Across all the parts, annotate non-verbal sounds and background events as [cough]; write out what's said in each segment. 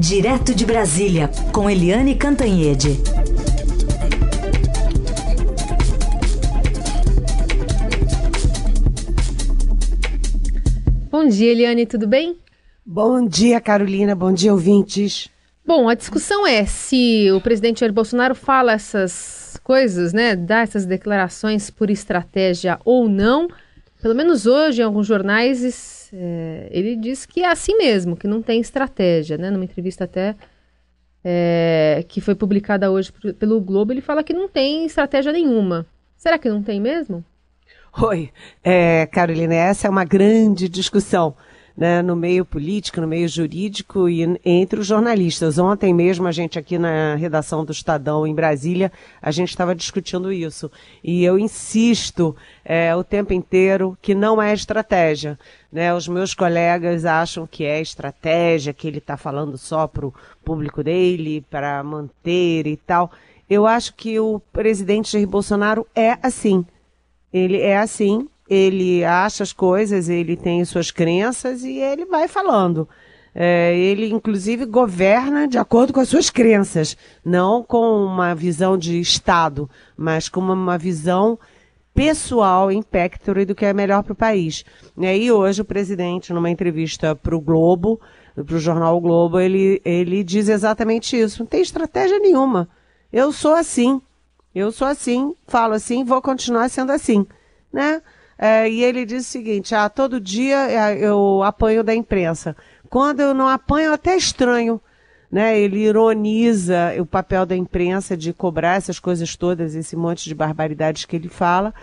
Direto de Brasília, com Eliane Cantanhede. Bom dia, Eliane, tudo bem? Bom dia, Carolina. Bom dia, ouvintes. Bom, a discussão é se o presidente Jair Bolsonaro fala essas coisas, né, dá essas declarações por estratégia ou não. Pelo menos hoje, em alguns jornais, é, ele diz que é assim mesmo, que não tem estratégia, né? Numa entrevista até é, que foi publicada hoje pelo Globo, ele fala que não tem estratégia nenhuma. Será que não tem mesmo? Oi, é, Carolina, essa é uma grande discussão né, no meio político, no meio jurídico e entre os jornalistas. Ontem mesmo a gente aqui na redação do Estadão em Brasília, a gente estava discutindo isso. E eu insisto é, o tempo inteiro que não é estratégia. Né? Os meus colegas acham que é estratégia, que ele está falando só para o público dele, para manter e tal. Eu acho que o presidente Jair Bolsonaro é assim. Ele é assim, ele acha as coisas, ele tem suas crenças e ele vai falando. É, ele, inclusive, governa de acordo com as suas crenças, não com uma visão de Estado, mas com uma, visão pessoal, impectore do que é melhor para o país. E hoje o presidente, numa entrevista para o Globo, para o jornal o Globo, ele, ele diz exatamente isso. Não tem estratégia nenhuma. Eu sou assim. Eu sou assim, falo assim, vou continuar sendo assim, né? É, e ele diz o seguinte: ah, todo dia é, eu apanho da imprensa. Quando eu não apanho, até estranho. Né? Ele ironiza o papel da imprensa de cobrar essas coisas todas, esse monte de barbaridades que ele fala.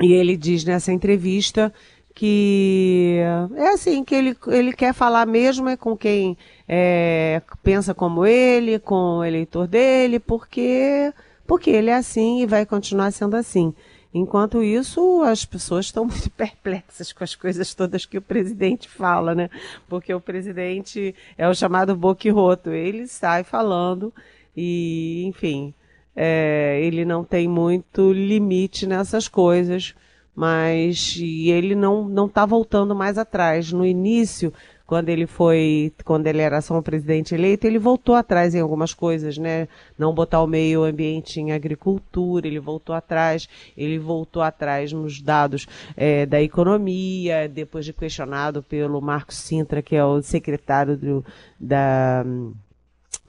E ele diz nessa entrevista que é assim, que ele, ele quer falar mesmo é com quem é, pensa como ele, com o eleitor dele, porque, porque ele é assim e vai continuar sendo assim. Enquanto isso, as pessoas estão [laughs] muito perplexas com as coisas todas que o presidente fala, né? Porque o presidente é o chamado boquiroto. Ele sai falando e, enfim, é, ele não tem muito limite nessas coisas, mas ele não não está voltando mais atrás. No início, quando ele foi, quando ele era só um presidente eleito, ele voltou atrás em algumas coisas, né? Não botar o meio ambiente em agricultura, ele voltou atrás, ele voltou atrás nos dados é, da economia, depois de questionado pelo Marcos Sintra, que é o secretário do, da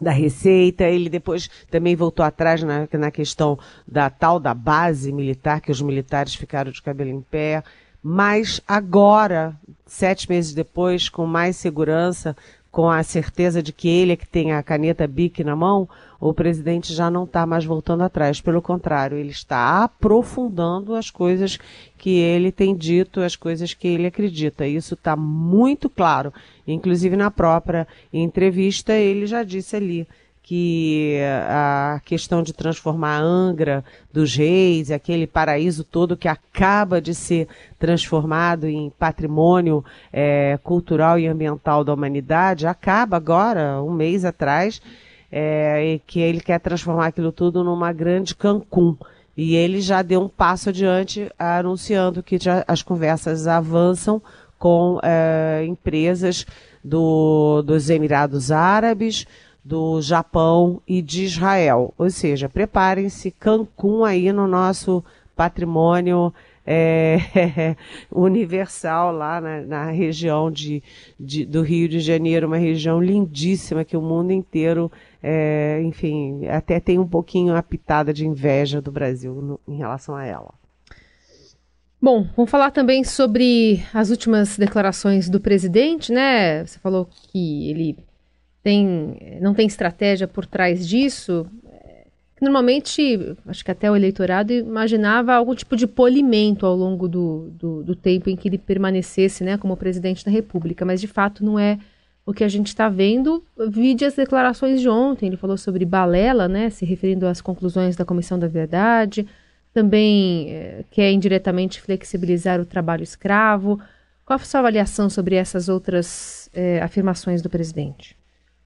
da Receita, ele depois também voltou atrás na, na questão da tal da base militar, que os militares ficaram de cabelo em pé, mas agora, sete meses depois, com mais segurança, com a certeza de que ele é que tem a caneta BIC na mão, o presidente já não está mais voltando atrás. Pelo contrário, ele está aprofundando as coisas que ele tem dito, as coisas que ele acredita. Isso está muito claro. Inclusive na própria entrevista, ele já disse ali que a questão de transformar a Angra dos Reis, aquele paraíso todo que acaba de ser transformado em patrimônio é, cultural e ambiental da humanidade, acaba agora, um mês atrás, é, que ele quer transformar aquilo tudo numa grande Cancún. E ele já deu um passo adiante anunciando que já as conversas avançam com é, empresas do, dos Emirados Árabes, do Japão e de Israel. Ou seja, preparem-se, Cancún aí no nosso patrimônio é, [laughs] universal lá na, na região de, de, do Rio de Janeiro, uma região lindíssima que o mundo inteiro, é, enfim, até tem um pouquinho a pitada de inveja do Brasil no, em relação a ela. Bom, vamos falar também sobre as últimas declarações do presidente, né? Você falou que ele tem, não tem estratégia por trás disso, normalmente, acho que até o eleitorado imaginava algum tipo de polimento ao longo do, do, do, tempo em que ele permanecesse né, como presidente da República, mas de fato não é o que a gente está vendo. Vide as declarações de ontem, ele falou sobre balela, né, se referindo às conclusões da Comissão da Verdade, também é, quer indiretamente flexibilizar o trabalho escravo. Qual a sua avaliação sobre essas outras é, afirmações do presidente?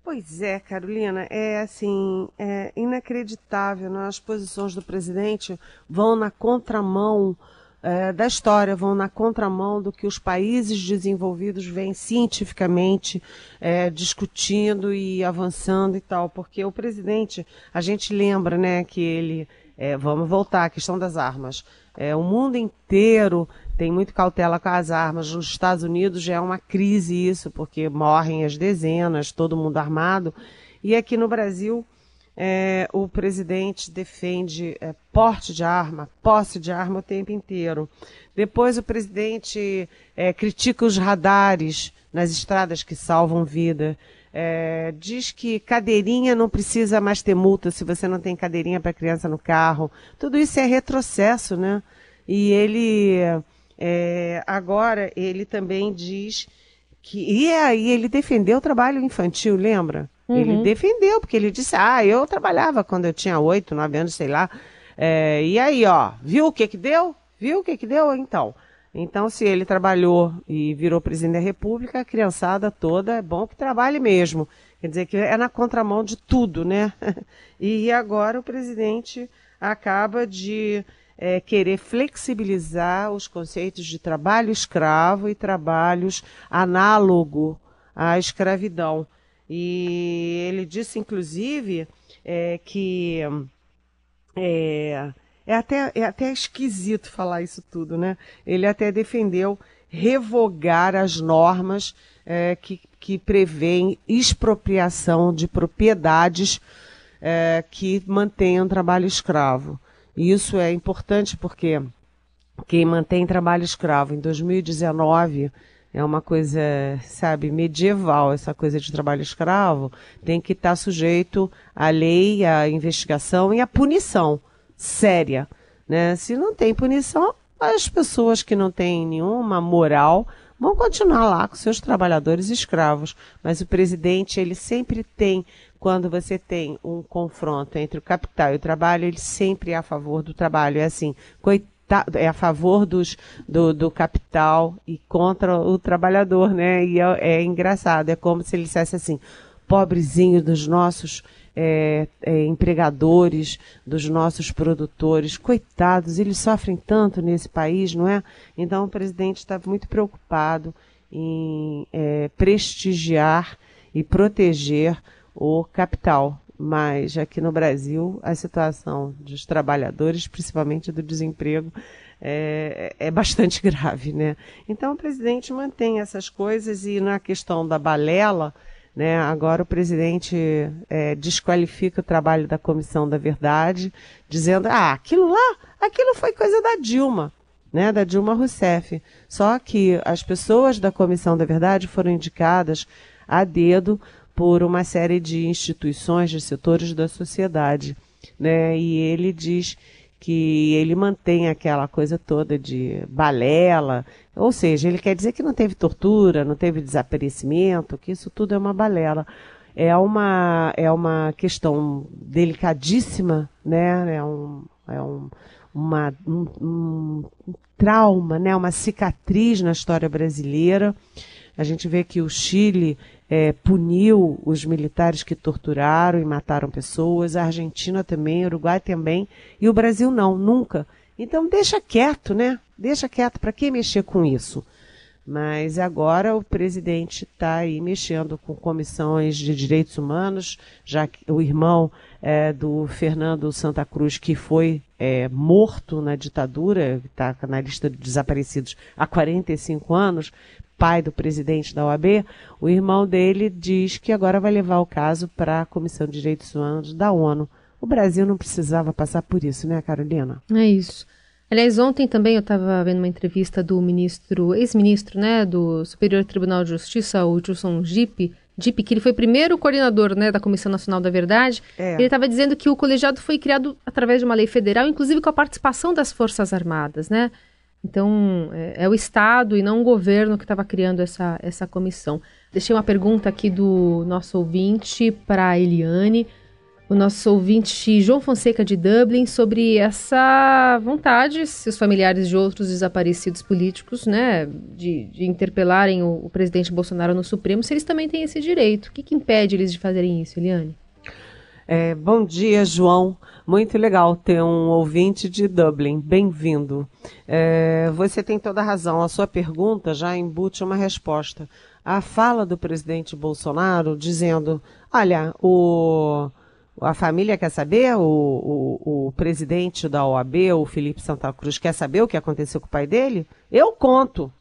Pois é, Carolina, é assim, é inacreditável, né? as posições do presidente vão na contramão é, da história, vão na contramão do que os países desenvolvidos vêm cientificamente é, discutindo e avançando e tal, porque o presidente, a gente lembra, né, que ele, é, vamos voltar à questão das armas, é, o mundo inteiro tem muito cautela com as armas. Nos Estados Unidos já é uma crise isso, porque morrem as dezenas, todo mundo armado. E aqui no Brasil, é, o presidente defende é, porte de arma, posse de arma o tempo inteiro. Depois o presidente é, critica os radares nas estradas que salvam vida. É, diz que cadeirinha não precisa mais ter multa se você não tem cadeirinha para criança no carro. Tudo isso é retrocesso, né? E ele é, agora ele também diz que e aí ele defendeu o trabalho infantil, lembra? Uhum. Ele defendeu, porque ele disse, ah, eu trabalhava quando eu tinha oito, nove anos, sei lá. É, e aí, ó, viu o que que deu? Viu o que que deu? Então, então se ele trabalhou e virou presidente da república, a criançada toda, é bom que trabalhe mesmo. Quer dizer que é na contramão de tudo, né? [laughs] e agora o presidente acaba de é, querer flexibilizar os conceitos de trabalho escravo e trabalhos análogo à escravidão. E ele disse, inclusive, é, que é, é, até, é até esquisito falar isso tudo, né? Ele até defendeu revogar as normas é, que, que prevêem expropriação de propriedades é, que mantenham trabalho escravo. E isso é importante porque quem mantém trabalho escravo em 2019 é uma coisa, sabe, medieval, essa coisa de trabalho escravo, tem que estar sujeito à lei, à investigação e à punição séria. Né? Se não tem punição, as pessoas que não têm nenhuma moral vão continuar lá com seus trabalhadores escravos. Mas o presidente, ele sempre tem, quando você tem um confronto entre o capital e o trabalho, ele sempre é a favor do trabalho. É assim, coitado é a favor dos, do, do capital e contra o trabalhador, né? E é, é engraçado, é como se ele dissesse assim, pobrezinho dos nossos é, é, empregadores, dos nossos produtores, coitados, eles sofrem tanto nesse país, não é? Então o presidente está muito preocupado em é, prestigiar e proteger o capital, mas aqui no Brasil a situação dos trabalhadores, principalmente do desemprego, é, é, bastante [laughs] grave, né? Então o presidente mantém essas coisas e na questão da balela, né? Agora o presidente é, desqualifica o trabalho da Comissão da Verdade, dizendo, ah, aquilo lá, aquilo foi coisa da Dilma. Né, da Dilma Rousseff. Só que as pessoas da Comissão da Verdade foram indicadas a dedo por uma série de instituições, de setores da sociedade. Né? E ele diz que ele mantém aquela coisa toda de balela, ou seja, ele quer dizer que não teve tortura, não teve desaparecimento, que isso tudo é uma balela. É uma, é uma questão delicadíssima, né? É um, é um, uma, um, um trauma, né? uma cicatriz na história brasileira. A gente vê que o Chile é, puniu os militares que torturaram e mataram pessoas, a Argentina também, o Uruguai também, e o Brasil não, nunca. Então deixa quieto, né? Deixa quieto, para que mexer com isso? Mas agora o presidente está aí mexendo com comissões de direitos humanos, já que o irmão é, do Fernando Santa Cruz, que foi é, morto na ditadura, está na lista de desaparecidos há 45 anos, pai do presidente da OAB, o irmão dele diz que agora vai levar o caso para a Comissão de Direitos Humanos da ONU. O Brasil não precisava passar por isso, né, Carolina? É isso. Aliás, ontem também eu estava vendo uma entrevista do ministro, ex-ministro, né, do Superior Tribunal de Justiça, o Gilson Gipe, que ele foi primeiro coordenador né, da Comissão Nacional da Verdade. É. Ele estava dizendo que o colegiado foi criado através de uma lei federal, inclusive com a participação das Forças Armadas, né? Então, é, é, o Estado e não o governo que estava criando essa, essa comissão. Deixei uma pergunta aqui do nosso ouvinte para Eliane, o nosso ouvinte João Fonseca de Dublin, sobre essa vontade, se os familiares de outros desaparecidos políticos, né, de, de interpelarem o, o, presidente Bolsonaro no Supremo, se eles também têm esse direito. O que, que impede eles de fazerem isso, Eliane? É, bom dia, João. Muito legal ter um ouvinte de Dublin. Bem-vindo. É, você tem toda a razão. A sua pergunta já embute uma resposta. A fala do presidente Bolsonaro dizendo: olha, o, a família quer saber, o, o, o presidente da OAB, o Felipe Santa Cruz, quer saber o que aconteceu com o pai dele? Eu conto.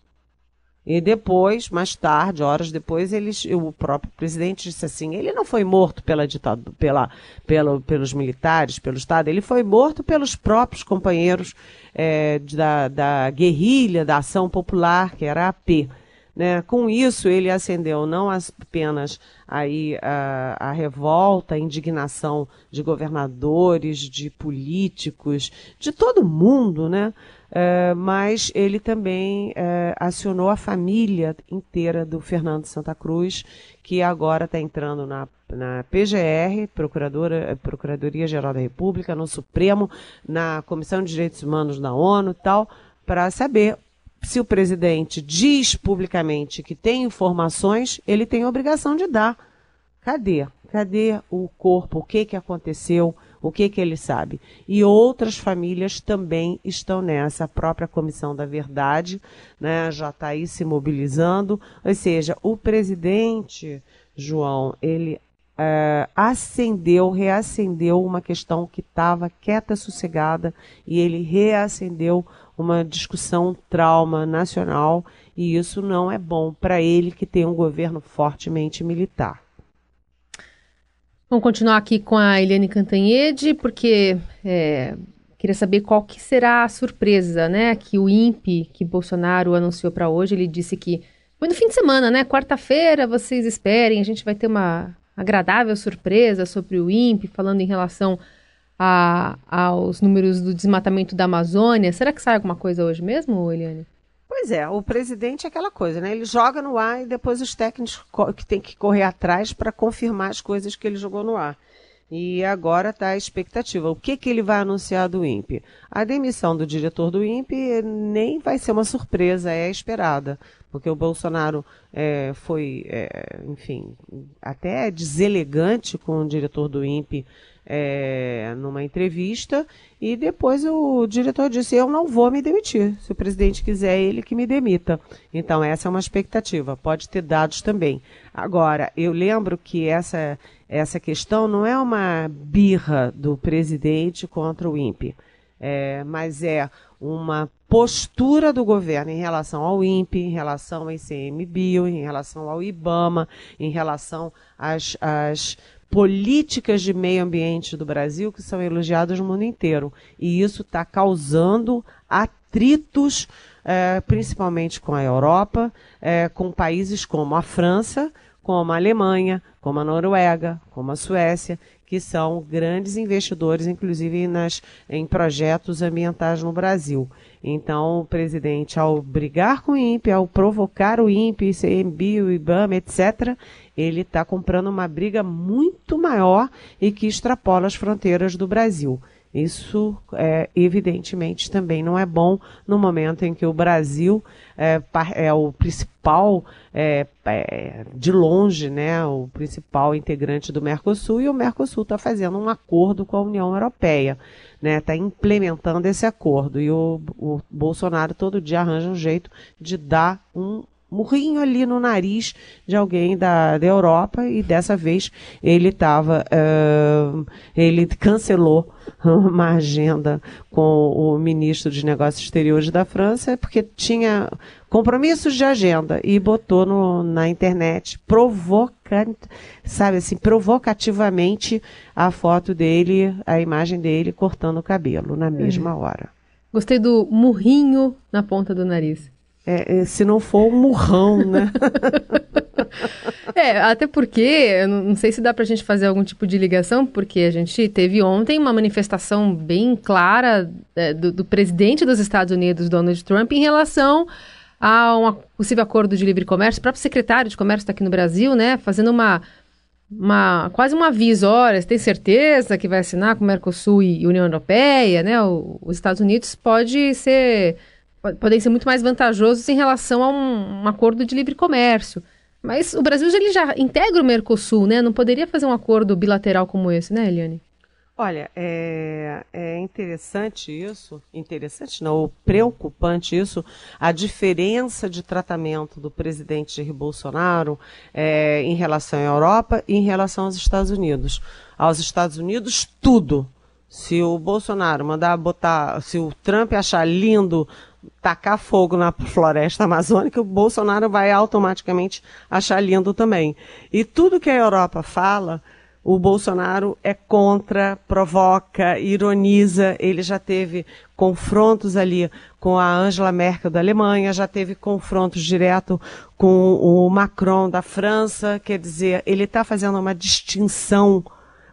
E depois, mais tarde, horas depois, eles, o próprio presidente disse assim: ele não foi morto pela ditadura, pela, pela, pelos militares, pelo Estado, ele foi morto pelos próprios companheiros é, da, da guerrilha, da ação popular, que era a AP. Né? Com isso, ele acendeu não apenas aí a, a revolta, a indignação de governadores, de políticos, de todo mundo, né? Uh, mas ele também uh, acionou a família inteira do Fernando Santa Cruz, que agora está entrando na, na PGR, Procuradora, Procuradoria Geral da República, no Supremo, na Comissão de Direitos Humanos da ONU tal, para saber se o presidente diz publicamente que tem informações, ele tem a obrigação de dar. Cadê? Cadê o corpo? O que, que aconteceu? O que, que ele sabe? E outras famílias também estão nessa. A própria Comissão da Verdade né, já está aí se mobilizando. Ou seja, o presidente, João, ele é, acendeu, reacendeu uma questão que estava quieta, sossegada, e ele reacendeu uma discussão trauma nacional, e isso não é bom para ele que tem um governo fortemente militar. Vamos continuar aqui com a Eliane Cantanhede, porque é, queria saber qual que será a surpresa, né? Que o INPE, que Bolsonaro anunciou para hoje, ele disse que foi no fim de semana, né? Quarta-feira, vocês esperem, a gente vai ter uma agradável surpresa sobre o INPE, falando em relação a, aos números do desmatamento da Amazônia. Será que sai alguma coisa hoje mesmo, Eliane? Pois é, o presidente é aquela coisa, né? Ele joga no ar e depois os técnicos que tem que correr atrás para confirmar as coisas que ele jogou no ar. E agora está a expectativa. O que, que ele vai anunciar do INPE? A demissão do diretor do INPE nem vai ser uma surpresa, é esperada. Porque o Bolsonaro é, foi, é, enfim, até deselegante com o diretor do INPE é, numa entrevista e depois o diretor disse: Eu não vou me demitir. Se o presidente quiser, ele que me demita. Então, essa é uma expectativa. Pode ter dados também. Agora, eu lembro que essa, essa questão não é uma birra do presidente contra o INPE, é, mas é uma postura do governo em relação ao INPE, em relação ao ICMBio, em relação ao IBAMA, em relação às, às políticas de meio ambiente do Brasil que são elogiadas no mundo inteiro. E isso está causando atritos, é, principalmente com a Europa, é, com países como a França, como a Alemanha, como a Noruega, como a Suécia, que são grandes investidores, inclusive nas, em projetos ambientais no Brasil. Então, o presidente, ao brigar com o INPE, ao provocar o INPE, ICMBio, IBAMA, etc., ele está comprando uma briga muito maior e que extrapola as fronteiras do Brasil. Isso, é, evidentemente, também não é bom no momento em que o Brasil é, é o principal, é, é, de longe, né, o principal integrante do Mercosul e o Mercosul está fazendo um acordo com a União Europeia, né, está implementando esse acordo e o, o Bolsonaro todo dia arranja um jeito de dar um murrinho ali no nariz de alguém da, da Europa e dessa vez ele estava, uh, ele cancelou [laughs] uma agenda com o ministro de Negócios Exteriores da França porque tinha compromissos de agenda e botou no, na internet provocante, sabe assim, provocativamente a foto dele, a imagem dele cortando o cabelo na mesma é. hora. Gostei do murrinho na ponta do nariz. É, é, se não for um murrão, né? [laughs] é, até porque, não sei se dá pra gente fazer algum tipo de ligação, porque a gente teve ontem uma manifestação bem clara é, do, do, presidente dos Estados Unidos, Donald Trump, em relação a um possível acordo de livre comércio. O próprio secretário de comércio está aqui no Brasil, né, fazendo uma, uma quase um aviso, olha, tem certeza que vai assinar com o Mercosul e União Europeia, né? O, os Estados Unidos pode ser podem ser muito mais vantajosos em relação a um, um acordo de livre comércio. Mas o Brasil ele já integra o Mercosul, né? Não poderia fazer um acordo bilateral como esse, né, Eliane? Olha, é, é, interessante isso, interessante não, preocupante isso, a diferença de tratamento do presidente Jair Bolsonaro é, em relação à Europa e em relação aos Estados Unidos. Aos Estados Unidos, tudo. Se o Bolsonaro mandar botar, se o Trump achar lindo tacar fogo na floresta amazônica, o Bolsonaro vai automaticamente achar lindo também. E tudo que a Europa fala, o Bolsonaro é contra, provoca, ironiza. Ele já teve confrontos ali com a Angela Merkel da Alemanha, já teve confrontos direto com o Macron da França. Quer dizer, ele está fazendo uma distinção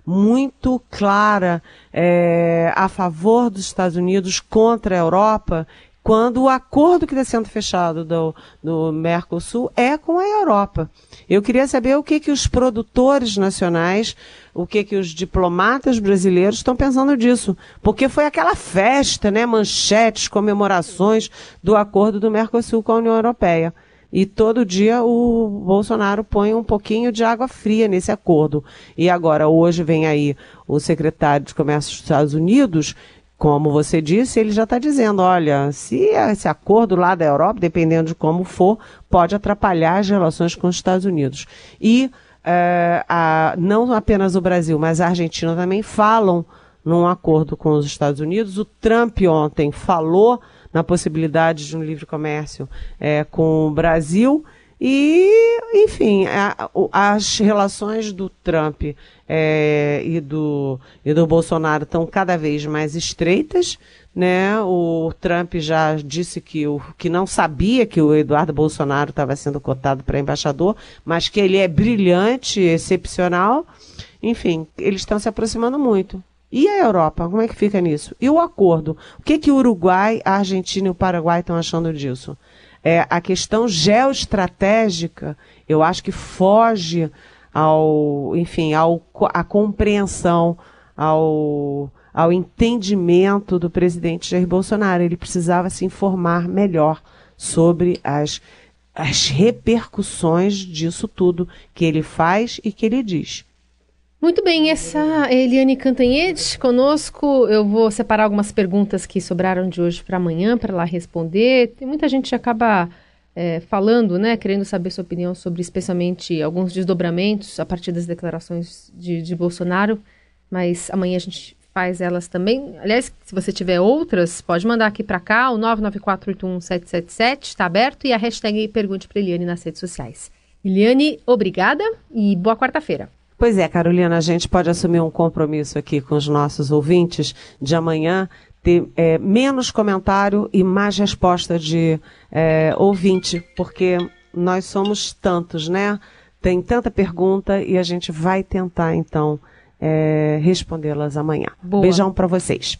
muito clara é, a favor dos Estados Unidos contra a Europa quando o acordo que está sendo fechado do, do Mercosul é com a Europa. Eu queria saber o que, que os produtores nacionais, o que, que os diplomatas brasileiros estão pensando disso. Porque foi aquela festa, né, manchetes, comemorações do acordo do Mercosul com a União Europeia. E todo dia o Bolsonaro põe um pouquinho de água fria nesse acordo. E agora, hoje vem aí o secretário de Comércio dos Estados Unidos como você disse, ele já está dizendo, olha, se esse acordo lá da Europa, dependendo de como for, pode atrapalhar as relações com os Estados Unidos. E é, a, não apenas o Brasil, mas a Argentina também falam num acordo com os Estados Unidos. O Trump ontem falou na possibilidade de um livre comércio é, com o Brasil e, enfim, a, as relações do Trump é, e, do, e do Bolsonaro estão cada vez mais estreitas. Né? O Trump já disse que, o, que não sabia que o Eduardo Bolsonaro estava sendo cotado para embaixador, mas que ele é brilhante, excepcional. Enfim, eles estão se aproximando muito. E a Europa, como é que fica nisso? E o acordo? O que, que o Uruguai, a Argentina e o Paraguai estão achando disso? É, a questão geoestratégica, eu acho que foge ao, enfim, ao, à compreensão, ao, ao entendimento do presidente Jair Bolsonaro. Ele precisava se informar melhor sobre as, as repercussões disso tudo que ele faz e que ele diz. Muito bem, essa Eliane Cantanhede conosco. Eu vou separar algumas perguntas que sobraram de hoje para amanhã para lá responder. Tem muita gente que acaba é, falando, né, querendo saber sua opinião sobre especialmente alguns desdobramentos a partir das declarações de, de Bolsonaro, mas amanhã a gente faz elas também. Aliás, se você tiver outras, pode mandar aqui para cá, o 994811777 está aberto e a hashtag Pergunte para Eliane nas redes sociais. Eliane, obrigada e boa quarta-feira. Pois é, Carolina, a gente pode assumir um compromisso aqui com os nossos ouvintes de amanhã ter é, menos comentário e mais resposta de é, ouvinte, porque nós somos tantos, né? Tem tanta pergunta e a gente vai tentar, então, é, respondê-las amanhã. Boa. Beijão para vocês.